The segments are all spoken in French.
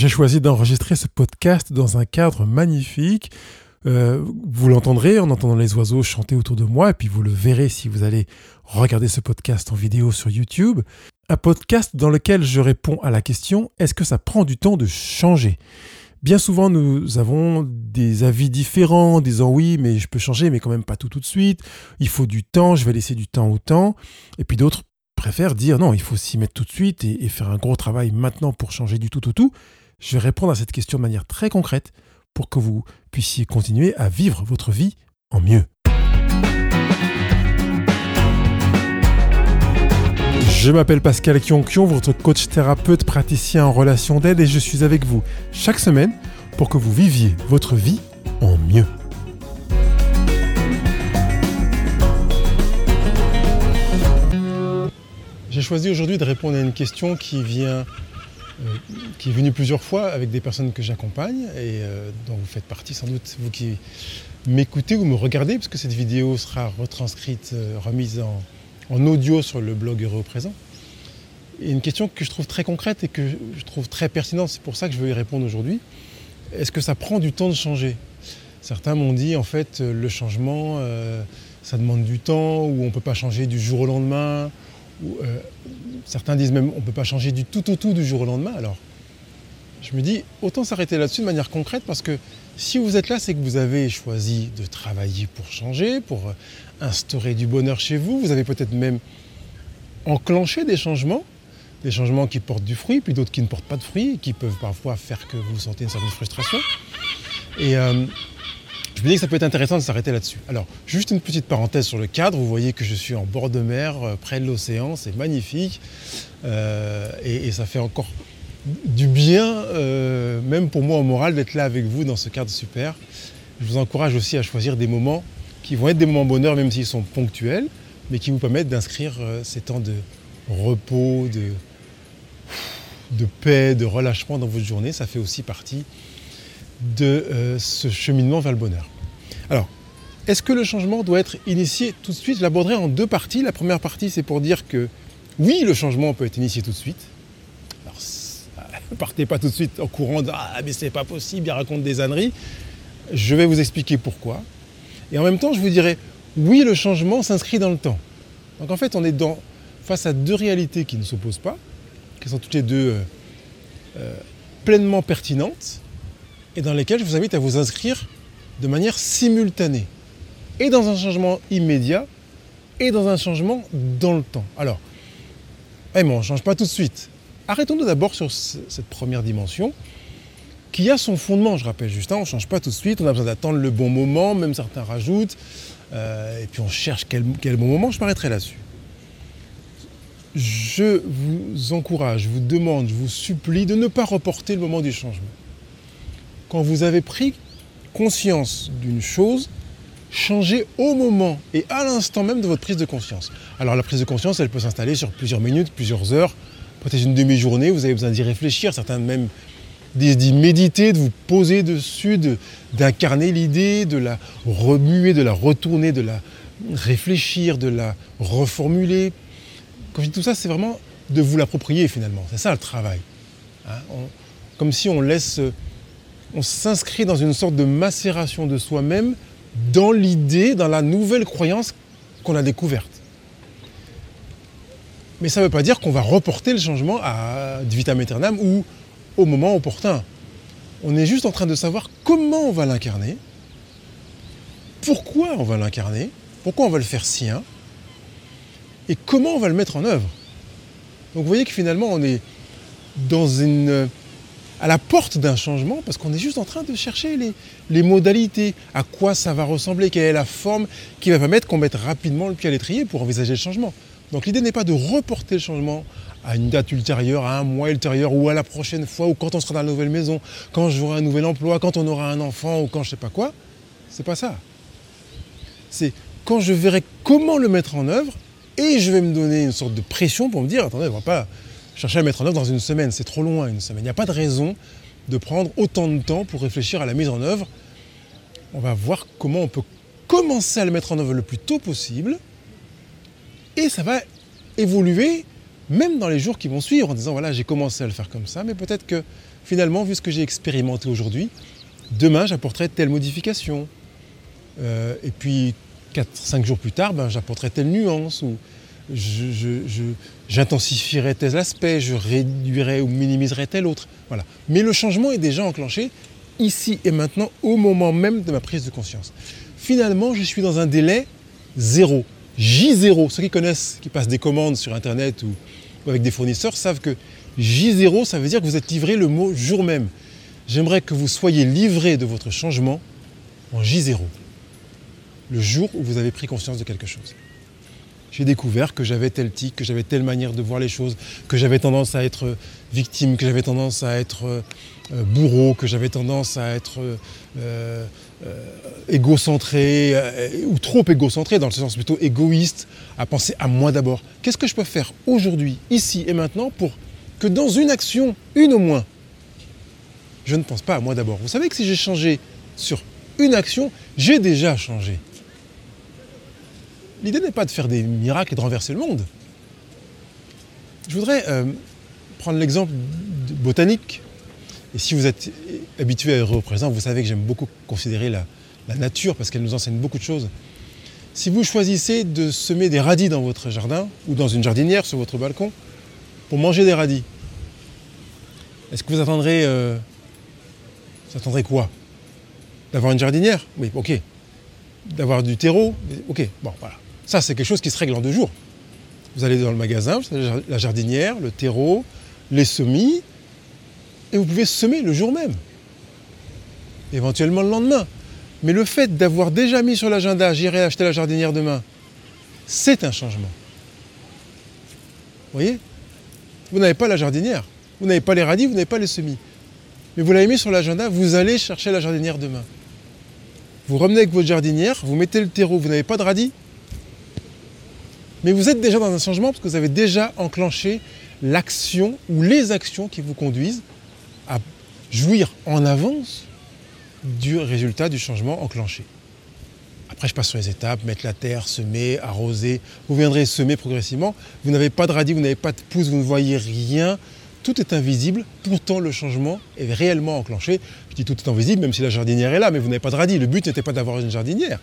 J'ai choisi d'enregistrer ce podcast dans un cadre magnifique. Euh, vous l'entendrez en entendant les oiseaux chanter autour de moi, et puis vous le verrez si vous allez regarder ce podcast en vidéo sur YouTube. Un podcast dans lequel je réponds à la question est-ce que ça prend du temps de changer? Bien souvent, nous avons des avis différents, disant oui, mais je peux changer, mais quand même pas tout tout de suite. Il faut du temps, je vais laisser du temps au temps. Et puis d'autres préfèrent dire non, il faut s'y mettre tout de suite et, faire un gros travail maintenant pour changer du tout au tout. Je vais répondre à cette question de manière très concrète pour que vous puissiez continuer à vivre votre vie en mieux. Je m'appelle Pascal Kionkion, votre coach thérapeute praticien en relation d'aide et je suis avec vous chaque semaine pour que vous viviez votre vie en mieux. J'ai choisi aujourd'hui de répondre à une question qui vient qui est venue plusieurs fois avec des personnes que j'accompagne et euh, dont vous faites partie sans doute, vous qui m'écoutez ou me regardez, parce que cette vidéo sera retranscrite, euh, remise en, audio sur le blog Heureux présent. Et une question que je trouve très concrète et que je trouve très pertinente, c'est pour ça que je veux y répondre aujourd'hui. Est-ce que ça prend du temps de changer? Certains m'ont dit en fait le changement, euh, ça demande du temps, ou on ne peut pas changer du jour au lendemain. Ou, euh, certains disent même on ne peut pas changer du tout au tout du jour au lendemain. Alors je me dis autant s'arrêter là-dessus de manière concrète parce que si vous êtes là, c'est que vous avez choisi de travailler pour changer, pour instaurer du bonheur chez vous. Vous avez peut-être même enclenché des changements, des changements qui portent du fruit, puis d'autres qui ne portent pas de fruit, qui peuvent parfois faire que vous sentez une certaine frustration. Et euh, je me dis que ça peut être intéressant de s'arrêter là-dessus. Alors, juste une petite parenthèse sur le cadre. Vous voyez que je suis en bord de mer, euh, près de l'océan, c'est magnifique. Euh, et, ça fait encore du bien, euh, même pour moi au moral, d'être là avec vous dans ce cadre super. Je vous encourage aussi à choisir des moments qui vont être des moments bonheur, même s'ils sont ponctuels, mais qui vous permettent d'inscrire ces temps de repos, de, de paix, de relâchement dans votre journée. Ça fait aussi partie de euh, ce cheminement vers le bonheur. Alors, est-ce que le changement doit être initié tout de suite? Je l'aborderai en deux parties. La première partie, c'est pour dire que oui, le changement peut être initié tout de suite. Alors, partez pas tout de suite en courant de Ah, mais c'est pas possible, il raconte des âneries. Je vais vous expliquer pourquoi. Et en même temps, je vous dirai Oui, le changement s'inscrit dans le temps. Donc en fait, on est face à deux réalités qui ne s'opposent pas, qui sont toutes les deux euh, euh, pleinement pertinentes, et dans lesquelles je vous invite à vous inscrire de manière simultanée, et dans un changement immédiat, et dans un changement dans le temps. Alors, eh, mais on ne change pas tout de suite. Arrêtons-nous d'abord sur cette première dimension qui a son fondement, je rappelle juste, hein, on ne change pas tout de suite, on a besoin d'attendre le bon moment, même certains rajoutent, euh, et puis on cherche quel, quel bon moment, je m'arrêterai là-dessus. Je vous encourage, je vous demande, je vous supplie de ne pas reporter le moment du changement. Quand vous avez pris conscience d'une chose, changez au moment et à l'instant même de votre prise de conscience. Alors la prise de conscience, elle peut s'installer sur plusieurs minutes, plusieurs heures, peut-être une demi-journée, vous avez besoin d'y réfléchir, certains même d'y méditer, de vous poser dessus, d'incarner l'idée, de la remuer, de la retourner, de la réfléchir, de la reformuler. Quand je dis tout ça, c'est vraiment de vous l'approprier finalement. C'est ça le travail. Hein comme si on laisse, on s'inscrit dans une sorte de macération de soi-même dans l'idée, dans la nouvelle croyance qu'on a découverte. Mais ça ne veut pas dire qu'on va reporter le changement à vitam aeternam ou au moment opportun. On est juste en train de savoir comment on va l'incarner, pourquoi on va l'incarner, pourquoi on va le faire sien, et comment on va le mettre en œuvre. Donc vous voyez que finalement on est dans une, à la porte d'un changement parce qu'on est juste en train de chercher les, modalités, à quoi ça va ressembler, quelle est la forme qui va permettre qu'on mette rapidement le pied à l'étrier pour envisager le changement. Donc l'idée n'est pas de reporter le changement à une date ultérieure, à un mois ultérieur, ou à la prochaine fois, ou quand on sera dans la nouvelle maison, quand j'aurai un nouvel emploi, quand on aura un enfant, ou quand je sais pas quoi. C'est pas ça. C'est quand je verrai comment le mettre en œuvre, et je vais me donner une sorte de pression pour me dire, attendez, on va pas chercher à mettre en œuvre dans une semaine, c'est trop loin une semaine. Il n'y a pas de raison de prendre autant de temps pour réfléchir à la mise en œuvre. On va voir comment on peut commencer à le mettre en œuvre le plus tôt possible, et ça va évoluer même dans les jours qui vont suivre, en disant voilà, j'ai commencé à le faire comme ça, mais peut-être que finalement, vu ce que j'ai expérimenté aujourd'hui, demain j'apporterai telle modification. Euh, et puis 4-5 jours plus tard, ben, j'apporterai telle nuance, j'intensifierai tel aspect, je réduirai ou minimiserai tel autre. Voilà. Mais le changement est déjà enclenché ici et maintenant, au moment même de ma prise de conscience. Finalement, je suis dans un délai zéro. J0, ceux qui connaissent, qui passent des commandes sur Internet ou, avec des fournisseurs, savent que J0, ça veut dire que vous êtes livré le mot jour même. J'aimerais que vous soyez livré de votre changement en J0, le jour où vous avez pris conscience de quelque chose j'ai découvert que j'avais tel tic, que j'avais telle manière de voir les choses, que j'avais tendance à être victime, que j'avais tendance à être euh, bourreau, que j'avais tendance à être euh, euh, égocentré, ou trop égocentré, dans le sens plutôt égoïste, à penser à moi d'abord. Qu'est-ce que je peux faire aujourd'hui, ici et maintenant, pour que dans une action, une au moins, je ne pense pas à moi d'abord Vous savez que si j'ai changé sur une action, j'ai déjà changé. L'idée n'est pas de faire des miracles et de renverser le monde. Je voudrais euh, prendre l'exemple botanique. Et si vous êtes habitué à être représent, vous savez que j'aime beaucoup considérer la, nature parce qu'elle nous enseigne beaucoup de choses. Si vous choisissez de semer des radis dans votre jardin ou dans une jardinière sur votre balcon pour manger des radis, est-ce que vous attendrez, euh, vous attendrez quoi? D'avoir une jardinière? Oui, ok. D'avoir du terreau? Ok, bon, voilà. Ça, c'est quelque chose qui se règle en deux jours. Vous allez dans le magasin, vous avez la jardinière, le terreau, les semis, et vous pouvez semer le jour même, éventuellement le lendemain. Mais le fait d'avoir déjà mis sur l'agenda, j'irai acheter la jardinière demain, c'est un changement. Vous voyez? Vous n'avez pas la jardinière, vous n'avez pas les radis, vous n'avez pas les semis. Mais vous l'avez mis sur l'agenda, vous allez chercher la jardinière demain. Vous revenez avec votre jardinière, vous mettez le terreau, vous n'avez pas de radis, mais vous êtes déjà dans un changement parce que vous avez déjà enclenché l'action ou les actions qui vous conduisent à jouir en avance du résultat du changement enclenché. Après, je passe sur les étapes, mettre la terre, semer, arroser. Vous viendrez semer progressivement. Vous n'avez pas de radis, vous n'avez pas de pouce, vous ne voyez rien. Tout est invisible, pourtant le changement est réellement enclenché. Je dis tout est invisible, même si la jardinière est là, mais vous n'avez pas de radis. Le but n'était pas d'avoir une jardinière,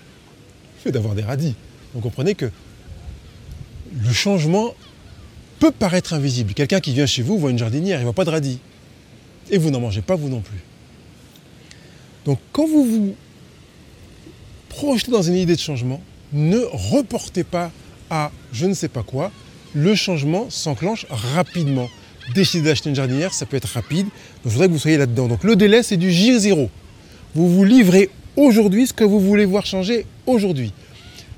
mais d'avoir des radis. Donc comprenez que le changement peut paraître invisible. Quelqu'un qui vient chez vous voit une jardinière, il ne voit pas de radis. Et vous n'en mangez pas, vous non plus. Donc quand vous vous projetez dans une idée de changement, ne reportez pas à je ne sais pas quoi. Le changement s'enclenche rapidement. Décider d'acheter une jardinière, ça peut être rapide. Donc je voudrais que vous soyez là-dedans. Donc le délai, c'est du J0. Vous vous livrez aujourd'hui ce que vous voulez voir changer aujourd'hui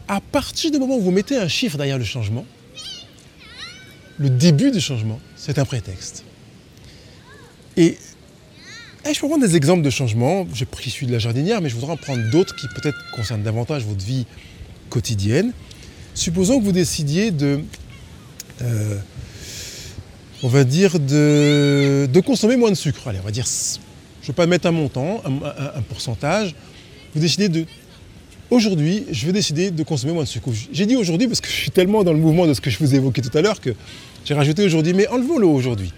à partir du moment où vous mettez un chiffre derrière le changement, le début du changement, c'est un prétexte. Et, je peux prendre des exemples de changements. J'ai pris celui de la jardinière, mais je voudrais en prendre d'autres qui peut-être concernent davantage votre vie quotidienne. Supposons que vous décidiez de, euh, on va dire, de, consommer moins de sucre. Allez, on va dire, je ne vais pas mettre un montant, un pourcentage. Vous décidez de Aujourd'hui, je vais décider de consommer moins de sucre. J'ai dit aujourd'hui parce que je suis tellement dans le mouvement de ce que je vous évoquais tout à l'heure que j'ai rajouté aujourd'hui, mais enlevons-le aujourd'hui.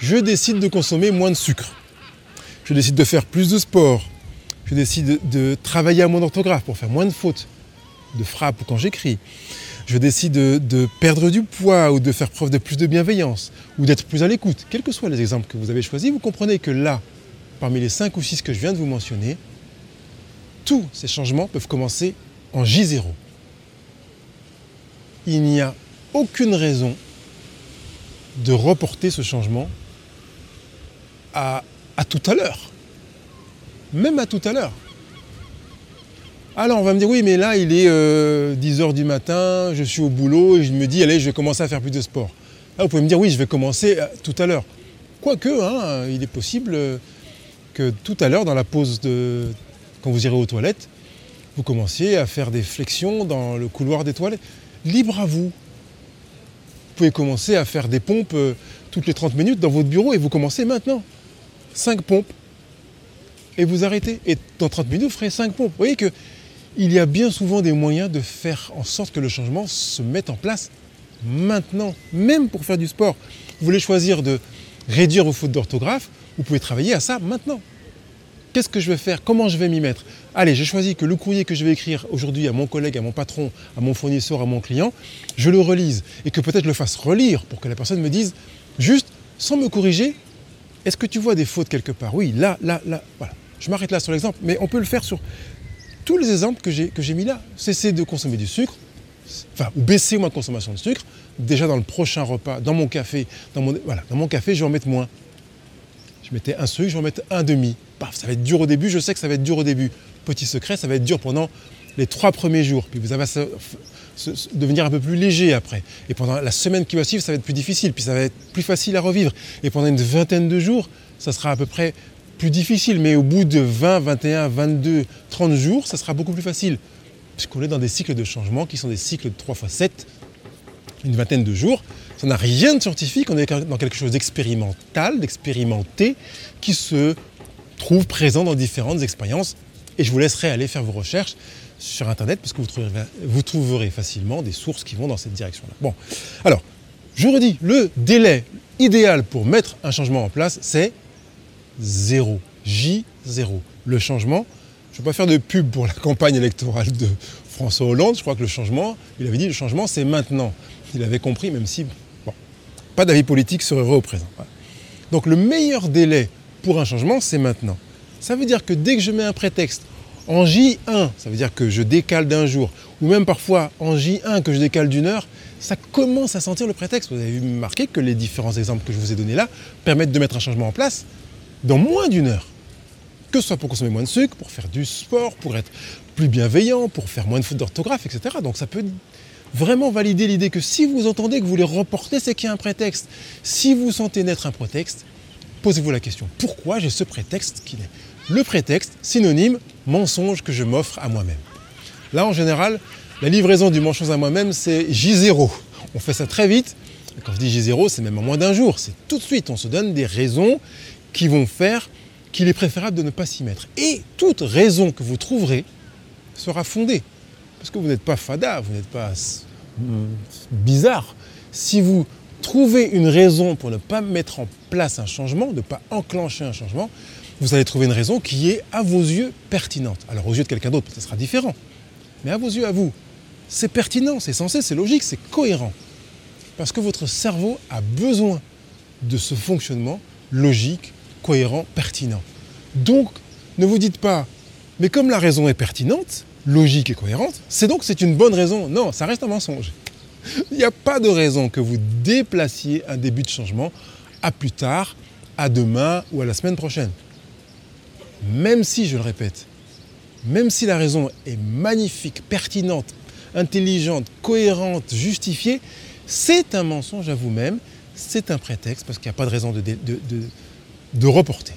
Je décide de consommer moins de sucre. Je décide de faire plus de sport. Je décide de travailler à mon orthographe pour faire moins de fautes, de frappe quand j'écris. Je décide de, de, perdre du poids ou de faire preuve de plus de bienveillance ou d'être plus à l'écoute. Quels que soient les exemples que vous avez choisis, vous comprenez que là, parmi les 5 ou 6 que je viens de vous mentionner, tous ces changements peuvent commencer en J0. Il n'y a aucune raison de reporter ce changement à, tout à l'heure. Même à tout à l'heure. Alors on va me dire oui mais là il est 10h euh, du matin, je suis au boulot et je me dis allez je vais commencer à faire plus de sport. Là vous pouvez me dire oui je vais commencer euh, tout à l'heure. Quoique hein, il est possible que tout à l'heure dans la pause de, quand vous irez aux toilettes, vous commenciez à faire des flexions dans le couloir des toilettes. Libre à vous. Vous pouvez commencer à faire des pompes euh, toutes les 30 minutes dans votre bureau et vous commencez maintenant. 5 pompes. Et vous arrêtez. Et dans 30 minutes, vous ferez 5 pompes. Vous voyez qu'il y a bien souvent des moyens de faire en sorte que le changement se mette en place maintenant, même pour faire du sport. Vous voulez choisir de réduire vos fautes d'orthographe, Vous pouvez travailler à ça maintenant. Qu'est-ce que je vais faire? Comment je vais m'y mettre? Allez, j'ai choisi que le courrier que je vais écrire aujourd'hui à mon collègue, à mon patron, à mon fournisseur, à mon client, je le relise et que peut-être je le fasse relire pour que la personne me dise, juste, sans me corriger, est-ce que tu vois des fautes quelque part? Oui, là, là, là, voilà. Je m'arrête là sur l'exemple, mais on peut le faire sur tous les exemples que j'ai mis là. Cesser de consommer du sucre, enfin, ou baisser ma consommation de sucre. Déjà dans le prochain repas, dans mon café, dans mon, voilà, dans mon café, je vais en mettre moins. Mettais un sucre, je vais en mettre un demi ça va être dur au début, je sais que ça va être dur au début. Petit secret, ça va être dur pendant les trois premiers jours. Puis vous allez devenir un peu plus léger après. Et pendant la semaine qui va suivre, ça va être plus difficile. Puis ça va être plus facile à revivre. Et pendant une vingtaine de jours, ça sera à peu près plus difficile. Mais au bout de 20, 21, 22, 30 jours, ça sera beaucoup plus facile. Puisqu'on est dans des cycles de changement qui sont des cycles de 3 x 7, une vingtaine de jours. Ça n'a rien de scientifique, on est dans quelque chose d'expérimental, d'expérimenté, qui se trouve présent dans différentes expériences. Et je vous laisserai aller faire vos recherches sur Internet parce que vous trouverez, facilement des sources qui vont dans cette direction-là. Bon, alors, je redis, le délai idéal pour mettre un changement en place, c'est 0. J0. Le changement, je ne vais pas faire de pub pour la campagne électorale de François Hollande, je crois que le changement, il avait dit le changement c'est maintenant. Il avait compris, même si, pas d'avis politique serait heureux au présent. Donc le meilleur délai pour un changement, c'est maintenant. Ça veut dire que dès que je mets un prétexte en J1, ça veut dire que je décale d'un jour, ou même parfois en J1 que je décale d'une heure, ça commence à sentir le prétexte. Vous avez remarqué que les différents exemples que je vous ai donnés là permettent de mettre un changement en place dans moins d'une heure. Que ce soit pour consommer moins de sucre, pour faire du sport, pour être plus bienveillant, pour faire moins de fautes d'orthographe, etc. Donc ça peut vraiment valider l'idée que si vous entendez que vous voulez reporter, c'est qu'il y a un prétexte. Si vous sentez naître un prétexte, posez-vous la question, pourquoi j'ai ce prétexte qui est Le prétexte, synonyme, mensonge que je m'offre à moi-même. Là, en général, la livraison du mensonge à moi-même, c'est J0. On fait ça très vite. Quand je dis J0, c'est même en moins d'un jour. C'est tout de suite. On se donne des raisons qui vont faire qu'il est préférable de ne pas s'y mettre. Et toute raison que vous trouverez sera fondée. Parce que vous n'êtes pas fada, vous n'êtes pas bizarre. Si vous trouver une raison pour ne pas mettre en place un changement, ne pas enclencher un changement, vous allez trouver une raison qui est à vos yeux pertinente. Alors aux yeux de quelqu'un d'autre, ça sera différent. Mais à vos yeux, à vous, c'est pertinent, c'est censé, c'est logique, c'est cohérent. Parce que votre cerveau a besoin de ce fonctionnement logique, cohérent, pertinent. Donc, ne vous dites pas, mais comme la raison est pertinente, logique et cohérente, c'est donc c'est une bonne raison. Non, ça reste un mensonge. Il n'y a pas de raison que vous déplaciez un début de changement à plus tard, à demain ou à la semaine prochaine. Même si, je le répète, même si la raison est magnifique, pertinente, intelligente, cohérente, justifiée, c'est un mensonge à vous-même, c'est un prétexte parce qu'il n'y a pas de raison de, de reporter.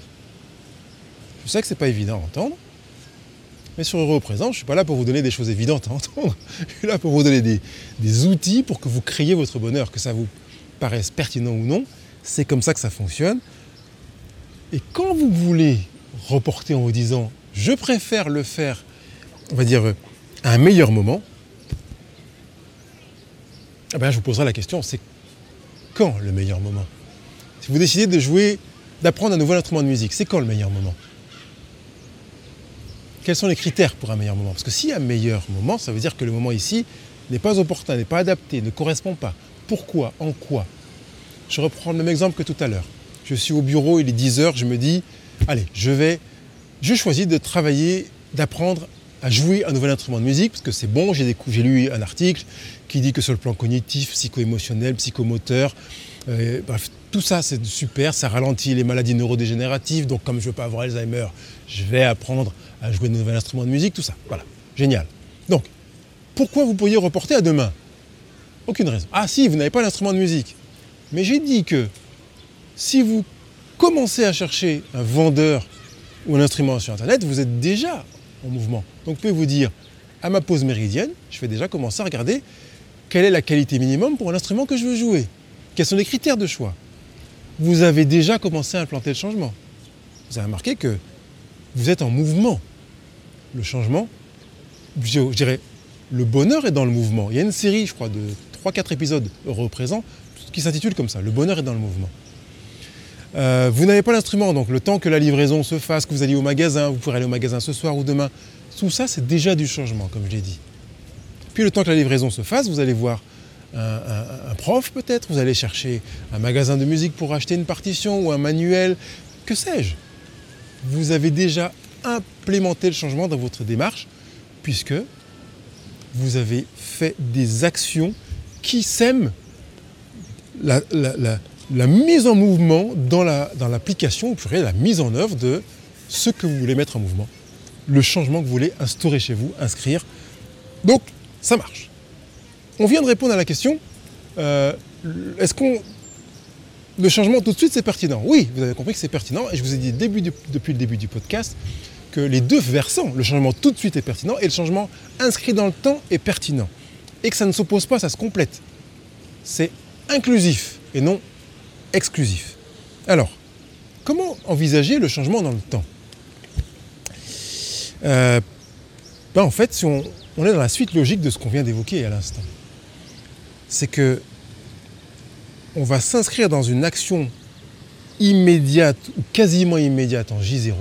Je sais que ce n'est pas évident à entendre, mais sur Euro présent, je ne suis pas là pour vous donner des choses évidentes à entendre. Je suis là pour vous donner des, outils pour que vous créiez votre bonheur, que ça vous paraisse pertinent ou non. C'est comme ça que ça fonctionne. Et quand vous voulez reporter en vous disant je préfère le faire, on va dire, à un meilleur moment, eh ben, je vous poserai la question, c'est quand le meilleur moment? Si vous décidez de jouer, d'apprendre un nouvel instrument de musique, c'est quand le meilleur moment? Quels sont les critères pour un meilleur moment? Parce que s'il y a un meilleur moment, ça veut dire que le moment ici n'est pas opportun, n'est pas adapté, ne correspond pas. Pourquoi? En quoi? Je reprends le même exemple que tout à l'heure. Je suis au bureau, il est 10 heures, je me dis, allez, je vais, je choisis de travailler, d'apprendre à jouer un nouvel instrument de musique, parce que c'est bon, j'ai lu un article qui dit que sur le plan cognitif, psycho-émotionnel, psychomoteur, euh, bref, tout ça c'est super, ça ralentit les maladies neurodégénératives, donc comme je ne veux pas avoir Alzheimer, je vais apprendre à jouer de nouveaux instruments de musique, tout ça. Voilà, génial. Donc, pourquoi vous pourriez reporter à demain? Aucune raison. Ah si, vous n'avez pas l'instrument de musique. Mais j'ai dit que si vous commencez à chercher un vendeur ou un instrument sur Internet, vous êtes déjà en mouvement. Donc vous pouvez vous dire, à ma pause méridienne, je vais déjà commencer à regarder quelle est la qualité minimum pour un instrument que je veux jouer? Quels sont les critères de choix? Vous avez déjà commencé à implanter le changement. Vous avez remarqué que vous êtes en mouvement. Le changement, je, dirais, le bonheur est dans le mouvement. Il y a une série, je crois, de 3-4 épisodes représents qui s'intitule comme ça, Le bonheur est dans le mouvement. Euh, vous n'avez pas l'instrument, donc le temps que la livraison se fasse, que vous allez au magasin, vous pourrez aller au magasin ce soir ou demain, tout ça c'est déjà du changement, comme je l'ai dit. Puis le temps que la livraison se fasse, vous allez voir un, prof peut-être, vous allez chercher un magasin de musique pour acheter une partition ou un manuel, que sais-je? Vous avez déjà implémenté le changement dans votre démarche, puisque vous avez fait des actions qui sèment la, mise en mouvement dans l'application, la, ou la mise en œuvre de ce que vous voulez mettre en mouvement, le changement que vous voulez instaurer chez vous, inscrire. Donc, ça marche. On vient de répondre à la question, euh, est-ce qu'on... Le changement tout de suite, c'est pertinent? Oui, vous avez compris que c'est pertinent, et je vous ai dit depuis le début du podcast que les deux versants, le changement tout de suite est pertinent, et le changement inscrit dans le temps est pertinent. Et que ça ne s'oppose pas, ça se complète. C'est inclusif et non exclusif. Alors, comment envisager le changement dans le temps? Euh, ben En fait, si on, est dans la suite logique de ce qu'on vient d'évoquer à l'instant, c'est que on va s'inscrire dans une action immédiate ou quasiment immédiate en J0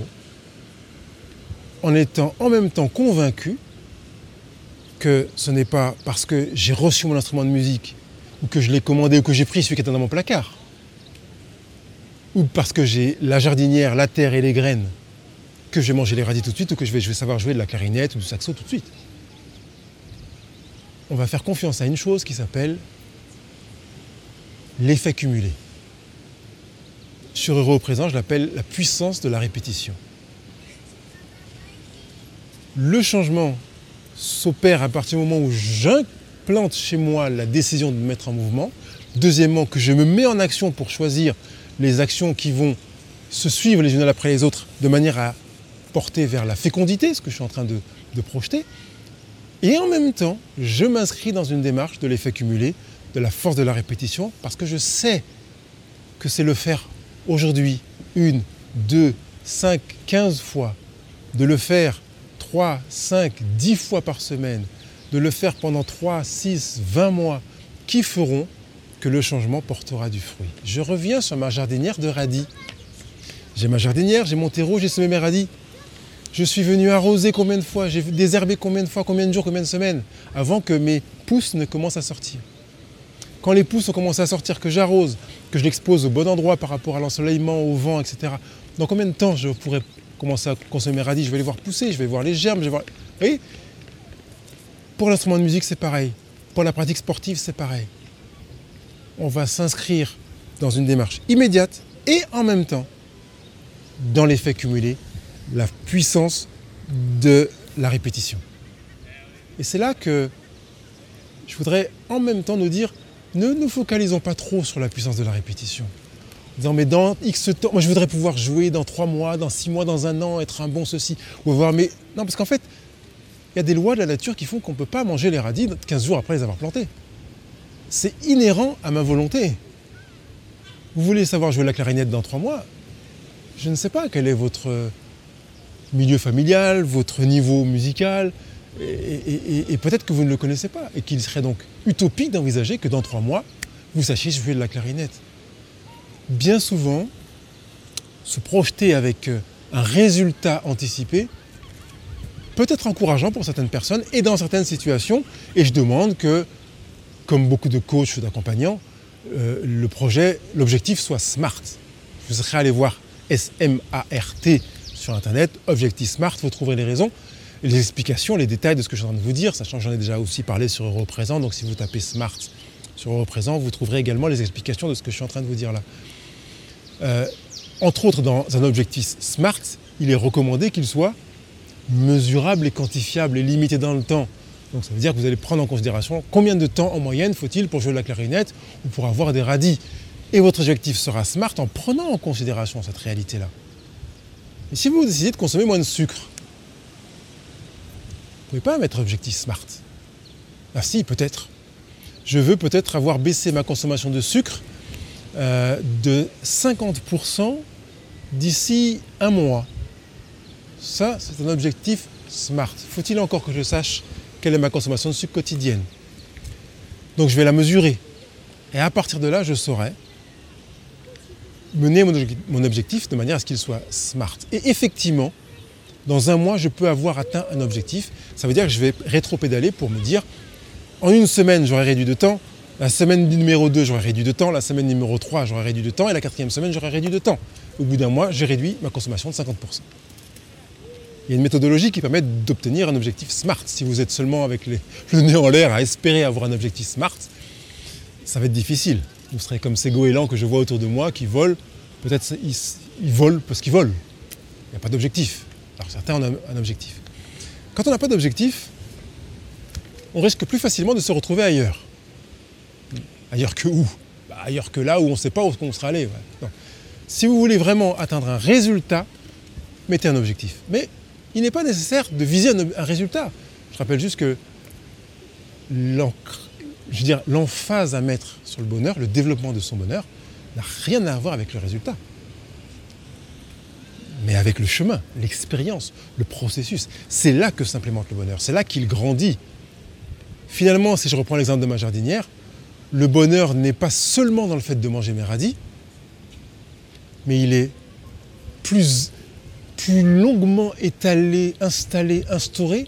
en étant en même temps convaincu que ce n'est pas parce que j'ai reçu mon instrument de musique ou que je l'ai commandé ou que j'ai pris celui qui est dans mon placard, ou parce que j'ai la jardinière, la terre et les graines, que je vais manger les radis tout de suite ou que je vais savoir jouer de la clarinette ou du saxo tout de suite. On va faire confiance à une chose qui s'appelle l'effet cumulé. Sur Euro au présent, je l'appelle la puissance de la répétition. Le changement s'opère à partir du moment où je plante chez moi la décision de me mettre en mouvement. Deuxièmement, que je me mets en action pour choisir les actions qui vont se suivre les unes après les autres de manière à porter vers la fécondité, ce que je suis en train de, projeter. Et en même temps, je m'inscris dans une démarche de l'effet cumulé, de la force de la répétition, parce que je sais que c'est le faire aujourd'hui, une, deux, cinq, quinze fois, de le faire trois, cinq, dix fois par semaine, de le faire pendant 3, 6, 20 mois, qui feront que le changement portera du fruit. Je reviens sur ma jardinière de radis. J'ai ma jardinière, j'ai mon terreau, j'ai semé mes radis. Je suis venu arroser combien de fois, j'ai désherbé combien de fois, combien de jours, combien de semaines, avant que mes pousses ne commencent à sortir. Quand les pousses ont commencé à sortir, que j'arrose, que je l'expose au bon endroit par rapport à l'ensoleillement, au vent, etc. Dans combien de temps je pourrais commencer à consommer radis? Je vais les voir pousser, je vais voir les germes, je vais voir... Vous voyez? Pour l'instrument de musique, c'est pareil. Pour la pratique sportive, c'est pareil. On va s'inscrire dans une démarche immédiate et en même temps dans l'effet cumulé, la puissance de la répétition. Et c'est là que je voudrais en même temps nous dire, ne nous focalisons pas trop sur la puissance de la répétition. En disant, mais dans X temps, moi je voudrais pouvoir jouer dans 3 mois, dans 6 mois, dans un an, être un bon ceci, ou mais non, parce qu'en fait, il y a des lois de la nature qui font qu'on ne peut pas manger les radis 15 jours après les avoir plantés. C'est inhérent à ma volonté. Vous voulez savoir jouer la clarinette dans trois mois? Je ne sais pas quel est votre milieu familial, votre niveau musical, et, peut-être que vous ne le connaissez pas, et qu'il serait donc utopique d'envisager que dans trois mois, vous sachiez jouer de la clarinette. Bien souvent, se projeter avec un résultat anticipé, peut être encourageant pour certaines personnes et dans certaines situations. Et je demande que, comme beaucoup de coachs ou d'accompagnants, euh, le projet, l'objectif soit SMART. Vous serez allé voir S-M-A-R-T sur Internet, objectif SMART, vous trouverez les raisons, les explications, les détails de ce que je suis en train de vous dire, sachant que j'en ai déjà aussi parlé sur Europrésent, donc si vous tapez SMART sur Europrésent, vous trouverez également les explications de ce que je suis en train de vous dire là. Euh, entre autres, dans un objectif SMART, il est recommandé qu'il soit mesurable et quantifiable et limité dans le temps. Donc ça veut dire que vous allez prendre en considération combien de temps en moyenne faut-il pour jouer de la clarinette ou pour avoir des radis. Et votre objectif sera smart en prenant en considération cette réalité-là. Si vous décidez de consommer moins de sucre, vous ne pouvez pas mettre objectif smart. Ah si, peut-être. Je veux peut-être avoir baissé ma consommation de sucre euh, de 50% d'ici un mois. Ça, c'est un objectif SMART. Faut-il encore que je sache quelle est ma consommation de sucre quotidienne? Donc je vais la mesurer. Et à partir de là, je saurai mener mon objectif de manière à ce qu'il soit smart. Et effectivement, dans un mois, je peux avoir atteint un objectif. Ça veut dire que je vais rétro-pédaler pour me dire, en une semaine, j'aurai réduit de temps, la semaine numéro 2, j'aurai réduit de temps, la semaine numéro 3, j'aurai réduit de temps, et la quatrième semaine, j'aurai réduit de temps. Au bout d'un mois, j'ai réduit ma consommation de 50%. Il y a une méthodologie qui permet d'obtenir un objectif SMART. Si vous êtes seulement avec le nez en l'air à espérer avoir un objectif SMART, ça va être difficile. Vous serez comme ces goélands que je vois autour de moi qui volent. Peut-être ils, volent parce qu'ils volent. Il n'y a pas d'objectif. Alors certains ont un objectif. Quand on n'a pas d'objectif, on risque plus facilement de se retrouver ailleurs. Ailleurs que où? Bah, Ailleurs que là où on ne sait pas où on sera allé. Si vous voulez vraiment atteindre un résultat, mettez un objectif. Mais il n'est pas nécessaire de viser un, résultat. Je rappelle juste que l'emphase à mettre sur le bonheur, le développement de son bonheur, n'a rien à voir avec le résultat mais avec le chemin, l'expérience, le processus. C'est là que s'implémente le bonheur, c'est là qu'il grandit. Finalement, si je reprends l'exemple de ma jardinière, le bonheur n'est pas seulement dans le fait de manger mes radis, mais il est plus, plus longuement étalé, installé, instauré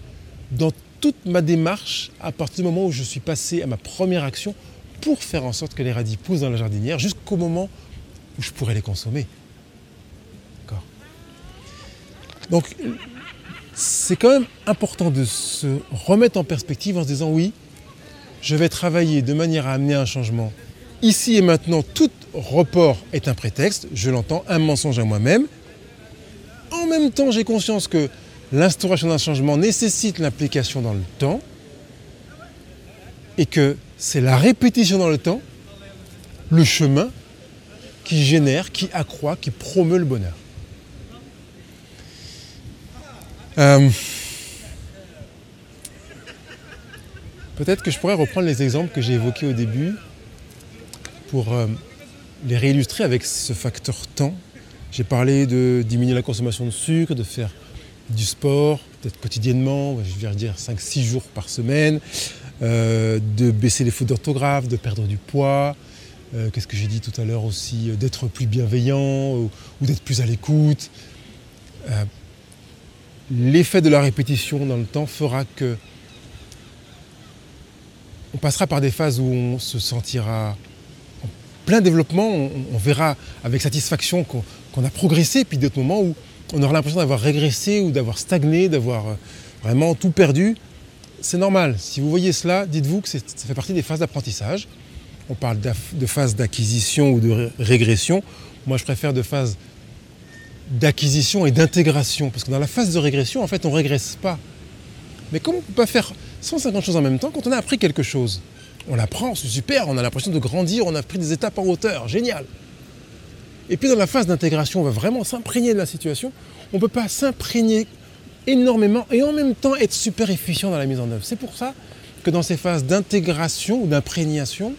dans toute ma démarche à partir du moment où je suis passé à ma première action pour faire en sorte que les radis poussent dans la jardinière jusqu'au moment où je pourrais les consommer. Donc c'est quand même important de se remettre en perspective en se disant oui, je vais travailler de manière à amener un changement. Ici et maintenant, tout report est un prétexte, je l'entends, un mensonge à moi-même. En même temps, j'ai conscience que l'instauration d'un changement nécessite l'implication dans le temps et que c'est la répétition dans le temps, le chemin, qui génère, qui accroît, qui promeut le bonheur. Euh, peut-être que je pourrais reprendre les exemples que j'ai évoqués au début pour euh, les réillustrer avec ce facteur temps. J'ai parlé de diminuer la consommation de sucre, de faire du sport, peut-être quotidiennement, je vais dire 5-6 jours par semaine, euh, de baisser les fautes d'orthographe, de perdre du poids. Qu'est-ce que j'ai dit tout à l'heure aussi D'être plus bienveillant ou, d'être plus à l'écoute l'effet de la répétition dans le temps fera que on passera par des phases où on se sentira en plein développement, on, verra avec satisfaction qu'on a progressé, puis d'autres moments où on aura l'impression d'avoir régressé ou d'avoir stagné, d'avoir euh, vraiment tout perdu. C'est normal. Si vous voyez cela, dites-vous que ça fait partie des phases d'apprentissage. On parle de phase d'acquisition ou de régression. Moi, je préfère de phase d'acquisition et d'intégration. Parce que dans la phase de régression, en fait, on ne régresse pas. Mais comment on peut pas faire 150 choses en même temps quand on a appris quelque chose On l'apprend, c'est super, on a l'impression de grandir, on a pris des étapes en hauteur, génial. Et puis dans la phase d'intégration, on va vraiment s'imprégner de la situation. On ne peut pas s'imprégner énormément et en même temps être super efficient dans la mise en œuvre. C'est pour ça que dans ces phases d'intégration ou d'imprégnation,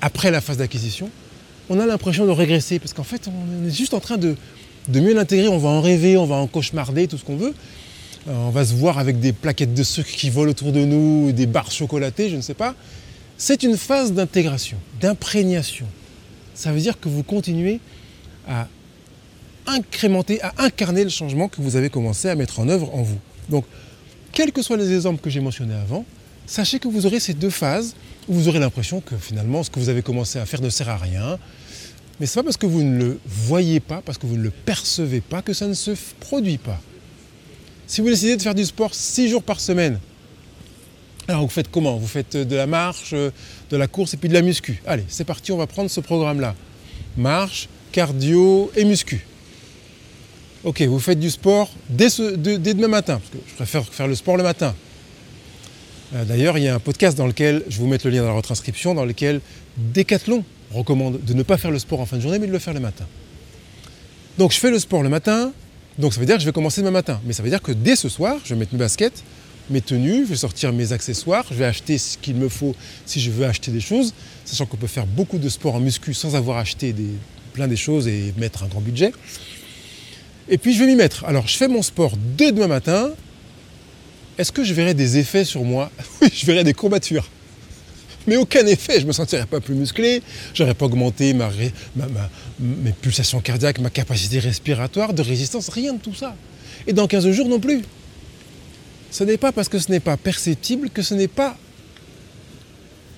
après la phase d'acquisition, on a l'impression de régresser parce qu'en fait, on est juste en train de, mieux l'intégrer. On va en rêver, on va en cauchemarder, tout ce qu'on veut. Euh, on va se voir avec des plaquettes de sucre qui volent autour de nous, des barres chocolatées, je ne sais pas. C'est une phase d'intégration, d'imprégnation. Ça veut dire que vous continuez à incrémenter, à incarner le changement que vous avez commencé à mettre en œuvre en vous. Donc, quels que soient les exemples que j'ai mentionnés avant, sachez que vous aurez ces deux phases où vous aurez l'impression que finalement ce que vous avez commencé à faire ne sert à rien. Mais ce n'est pas parce que vous ne le voyez pas, parce que vous ne le percevez pas, que ça ne se produit pas. Si vous décidez de faire du sport six jours par semaine, alors vous faites comment? Vous faites de la marche, de la course et puis de la muscu. Allez, c'est parti, on va prendre ce programme-là. Marche, cardio et muscu. Ok, vous faites du sport dès, dès demain matin, parce que je préfère faire le sport le matin. Euh, d'ailleurs, il y a un podcast dans lequel, je vais vous mettre le lien dans la retranscription, dans lequel Decathlon recommande de ne pas faire le sport en fin de journée, mais de le faire le matin. Donc je fais le sport le matin, donc ça veut dire que je vais commencer demain matin. Mais ça veut dire que dès ce soir, je vais mettre mes baskets, mes tenues, je vais sortir mes accessoires, je vais acheter ce qu'il me faut si je veux acheter des choses, sachant qu'on peut faire beaucoup de sport en muscu sans avoir acheté plein des choses et mettre un grand budget. Et puis je vais m'y mettre. Alors je fais mon sport dès demain matin, est-ce que je verrai des effets sur moi? Oui, je verrai des courbatures. Mais aucun effet, je ne me sentirais pas plus musclé, j'aurais pas augmenté ma, mes pulsations cardiaques, ma capacité respiratoire, de résistance, rien de tout ça. Et dans 15 jours non plus. Ce n'est pas parce que ce n'est pas perceptible que ce n'est pas.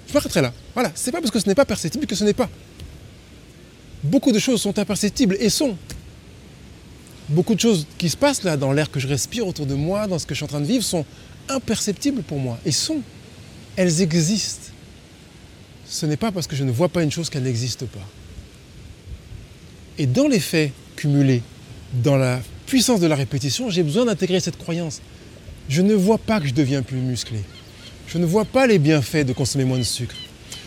Je m'arrêterai là. Voilà, c'est pas parce que ce n'est pas perceptible que ce n'est pas. Beaucoup de choses sont imperceptibles et sont. Beaucoup de choses qui se passent là, dans l'air que je respire autour de moi, dans ce que je suis en train de vivre, sont imperceptibles pour moi et sont. Elles existent. Ce n'est pas parce que je ne vois pas une chose qu'elle n'existe pas. Et dans les faits cumulés, dans la puissance de la répétition, j'ai besoin d'intégrer cette croyance. Je ne vois pas que je deviens plus musclé. Je ne vois pas les bienfaits de consommer moins de sucre.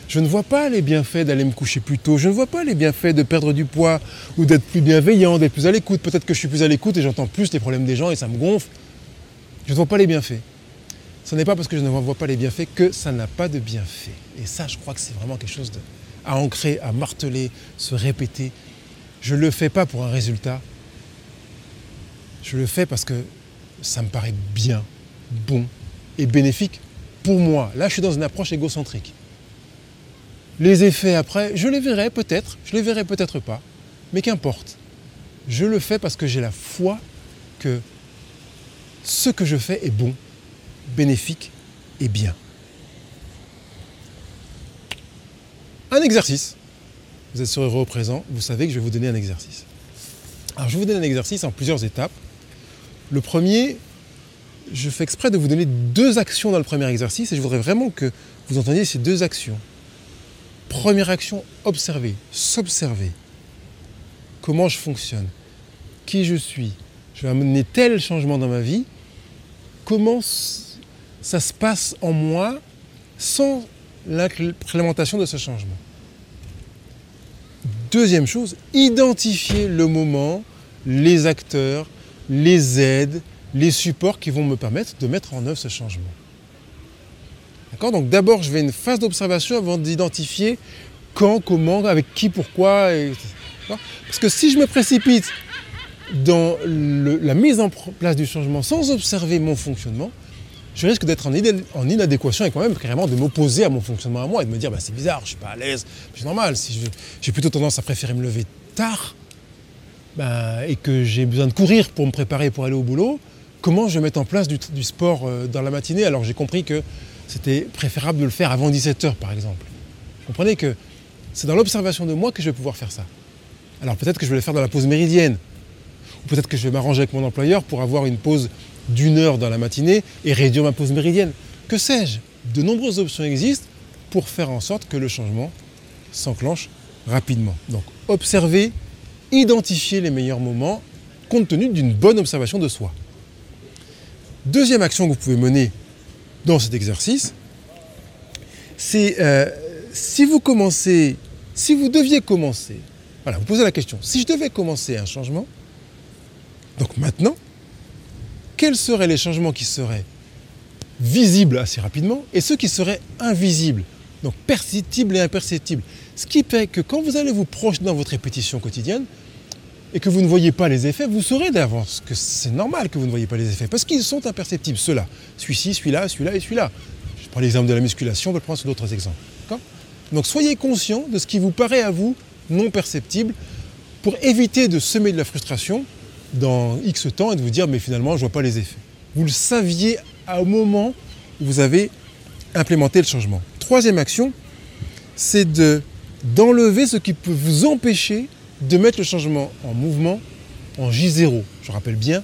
Je ne vois pas les bienfaits d'aller me coucher plus tôt. Je ne vois pas les bienfaits de perdre du poids ou d'être plus bienveillant, d'être plus à l'écoute. Peut-être que je suis plus à l'écoute et j'entends plus les problèmes des gens et ça me gonfle. Je ne vois pas les bienfaits. Ce n'est pas parce que je ne vois pas les bienfaits que ça n'a pas de bienfaits. Et ça, je crois que c'est vraiment quelque chose à ancrer, à marteler, se répéter. Je ne le fais pas pour un résultat. Je le fais parce que ça me paraît bien, bon et bénéfique pour moi. Là, je suis dans une approche égocentrique. Les effets après, je les verrai peut-être, je les verrai peut-être pas, mais qu'importe. Je le fais parce que j'ai la foi que ce que je fais est bon, bénéfique et bien. Un exercice. Vous êtes sur Euro présent, vous savez que je vais vous donner un exercice. Alors je vais vous donner un exercice en plusieurs étapes. Le premier, je fais exprès de vous donner deux actions dans le premier exercice et je voudrais vraiment que vous entendiez ces deux actions. Première action, observer, s'observer. Comment je fonctionne, qui je suis? Je vais amener tel changement dans ma vie. Comment ça se passe en moi sans l'implémentation de ce changement? Deuxième chose, identifier le moment, les acteurs, les aides, les supports qui vont me permettre de mettre en œuvre ce changement. D'accord? Donc d'abord, je vais une phase d'observation avant d'identifier quand, comment, avec qui, pourquoi. Parce que si je me précipite dans la mise en place du changement sans observer mon fonctionnement, je risque d'être en, inadéquation et quand même carrément de m'opposer à mon fonctionnement à moi et de me dire bah, c'est bizarre, je suis pas à l'aise, c'est normal. Si j'ai plutôt tendance à préférer me lever tard, bah, et que j'ai besoin de courir pour me préparer pour aller au boulot, comment je vais mettre en place du, sport euh, dans la matinée alors j'ai compris que c'était préférable de le faire avant 17h par exemple. Vous comprenez que c'est dans l'observation de moi que je vais pouvoir faire ça. Alors peut-être que je vais le faire dans la pause méridienne, ou peut-être que je vais m'arranger avec mon employeur pour avoir une pause d'une heure dans la matinée et réduire ma pause méridienne. Que sais-je? De nombreuses options existent pour faire en sorte que le changement s'enclenche rapidement. Donc observer identifier les meilleurs moments compte tenu d'une bonne observation de soi. Deuxième action que vous pouvez mener dans cet exercice, c'est euh, si vous commencez, si vous deviez commencer, voilà, vous posez la question, si je devais commencer un changement, donc maintenant, quels seraient les changements qui seraient visibles assez rapidement et ceux qui seraient invisibles, donc perceptibles et imperceptibles? Ce qui fait que quand vous allez vous projeter dans votre répétition quotidienne, et que vous ne voyez pas les effets, vous saurez d'avance que c'est normal que vous ne voyez pas les effets, parce qu'ils sont imperceptibles, ceux-là. Celui-ci, celui-là, celui-là et celui-là. Je prends l'exemple de la musculation, on peut prendre sur d'autres exemples. Donc soyez conscient de ce qui vous paraît à vous non perceptible pour éviter de semer de la frustration dans X temps et de vous dire mais finalement je ne vois pas les effets. Vous le saviez au moment où vous avez implémenté le changement. Troisième action, c'est d'enlever ce qui peut vous empêcher de mettre le changement en mouvement en J0. Je rappelle bien,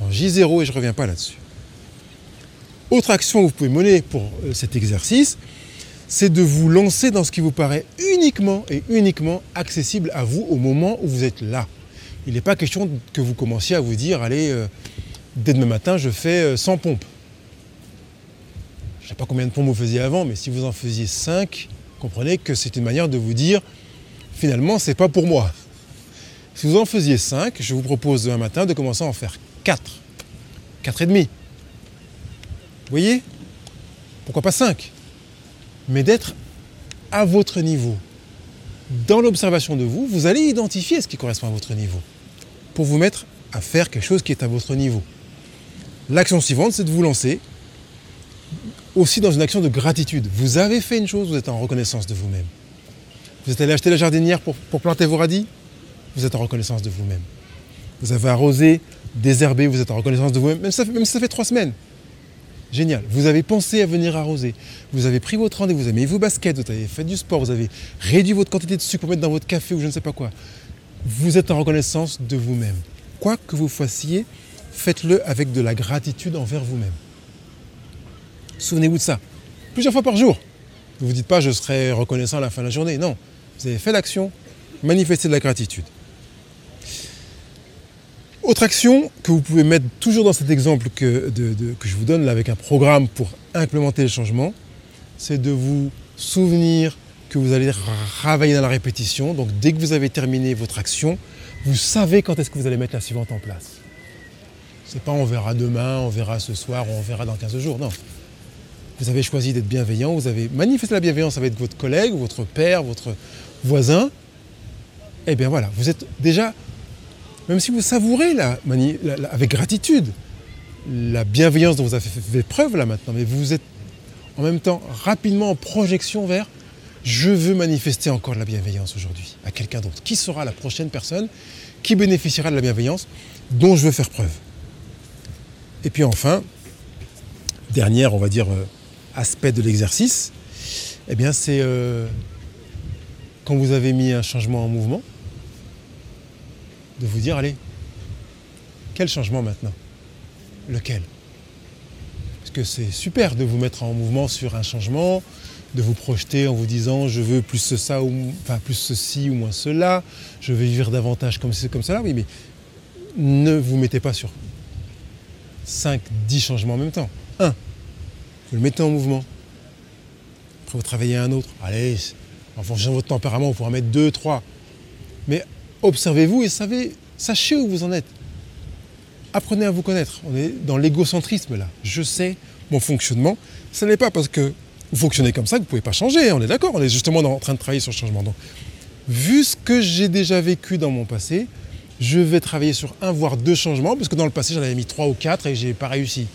en J0 et je ne reviens pas là-dessus. Autre action que vous pouvez mener pour euh, cet exercice, c'est de vous lancer dans ce qui vous paraît uniquement et uniquement accessible à vous au moment où vous êtes là. Il n'est pas question que vous commenciez à vous dire, allez, euh, dès demain matin, je fais 100 euh, pompes. Je ne sais pas combien de pompes vous faisiez avant, mais si vous en faisiez 5, comprenez que c'est une manière de vous dire, finalement, ce n'est pas pour moi. Si vous en faisiez 5, je vous propose demain matin de commencer à en faire 4. 4 et demi. Vous voyez? Pourquoi pas 5 Mais d'être à votre niveau. Dans l'observation de vous, vous allez identifier ce qui correspond à votre niveau pour vous mettre à faire quelque chose qui est à votre niveau. L'action suivante, c'est de vous lancer aussi dans une action de gratitude. Vous avez fait une chose, vous êtes en reconnaissance de vous-même. Vous êtes allé acheter la jardinière pour, pour planter vos radis, vous êtes en reconnaissance de vous-même. Vous avez arrosé, désherbé, vous êtes en reconnaissance de vous-même, même, si ça fait- trois semaines. Génial. Vous avez pensé à venir arroser. Vous avez pris votre rendez-vous, vous avez mis vos baskets, vous avez fait du sport, vous avez réduit votre quantité de sucre pour mettre dans votre café ou je ne sais pas quoi. Vous êtes en reconnaissance de vous-même. Quoi que vous fassiez, faites-le avec de la gratitude envers vous-même. Souvenez-vous de ça. Plusieurs fois par jour. Ne vous dites pas je serai reconnaissant à la fin de la journée. Non. Vous avez fait l'action, manifestez de la gratitude. Autre action que vous pouvez mettre toujours dans cet exemple que, que je vous donne là, avec un programme pour implémenter le changement, c'est de vous souvenir que vous allez travailler dans la répétition. Donc dès que vous avez terminé votre action, vous savez quand est-ce que vous allez mettre la suivante en place. C'est pas on verra demain, on verra ce soir, on verra dans 15 jours. Non. Vous avez choisi d'être bienveillant, vous avez manifesté la bienveillance avec votre collègue, votre père, votre voisin. Eh bien voilà, vous êtes déjà même si vous savourez avec gratitude la bienveillance dont vous avez fait, fait preuve là maintenant, mais vous êtes en même temps rapidement en projection vers je veux manifester encore de la bienveillance aujourd'hui à quelqu'un d'autre. Qui sera la prochaine personne qui bénéficiera de la bienveillance dont je veux faire preuve? Et puis enfin, dernier, on va dire, euh, aspect de l'exercice, eh bien c'est euh, quand vous avez mis un changement en mouvement, de vous dire, allez, quel changement maintenant? Lequel? Parce que c'est super de vous mettre en mouvement sur un changement, de vous projeter en vous disant, je veux plus ça, ou, enfin plus ceci ou moins cela, je veux vivre davantage comme comme cela, oui, mais ne vous mettez pas sur 5, 10 changements en même temps. Un, vous le mettez en mouvement. Après, vous travaillez un autre. Allez, en fonction de votre tempérament, vous pourrez mettre deux, trois. Mais observez-vous et savez, sachez où vous en êtes. Apprenez à vous connaître. On est dans l'égocentrisme là. Je sais mon fonctionnement. Ce n'est pas parce que vous fonctionnez comme ça que vous ne pouvez pas changer. On est d'accord. On est justement en train de travailler sur le changement. Donc, vu ce que j'ai déjà vécu dans mon passé, je vais travailler sur un voire deux changements parce que dans le passé j'en avais mis trois ou quatre et j'ai pas réussi.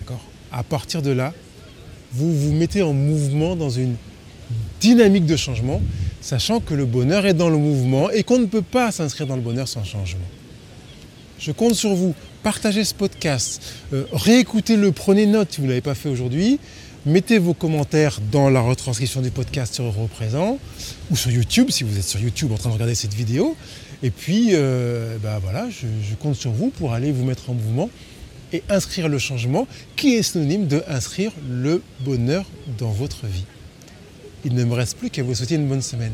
D'accord? À partir de là, vous vous mettez en mouvement dans une dynamique de changement, sachant que le bonheur est dans le mouvement et qu'on ne peut pas s'inscrire dans le bonheur sans changement. Je compte sur vous. Partagez ce podcast. Euh, Réécoutez-le, prenez note si vous ne l'avez pas fait aujourd'hui. Mettez vos commentaires dans la retranscription du podcast sur Europrésent ou sur YouTube si vous êtes sur YouTube en train de regarder cette vidéo. Et puis, euh, bah je, je compte sur vous pour aller vous mettre en mouvement et inscrire le changement qui est synonyme de inscrire le bonheur dans votre vie. Il ne me reste plus qu'à vous souhaiter une bonne semaine.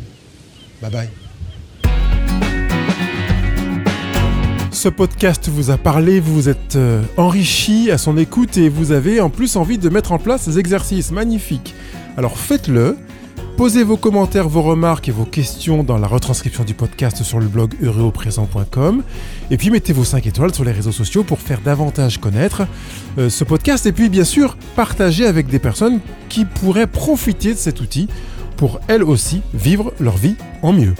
Bye bye. Ce podcast vous a parlé, vous vous êtes euh, enrichi à son écoute et vous avez en plus envie de mettre en place ces exercices magnifiques. Alors faites-le. Posez vos commentaires, vos remarques et vos questions dans la retranscription du podcast sur le blog heureauprésent.com. Et puis mettez vos 5 étoiles sur les réseaux sociaux pour faire davantage connaître euh, ce podcast. Et puis bien sûr, partagez avec des personnes qui pourraient profiter de cet outil pour elles aussi vivre leur vie en mieux.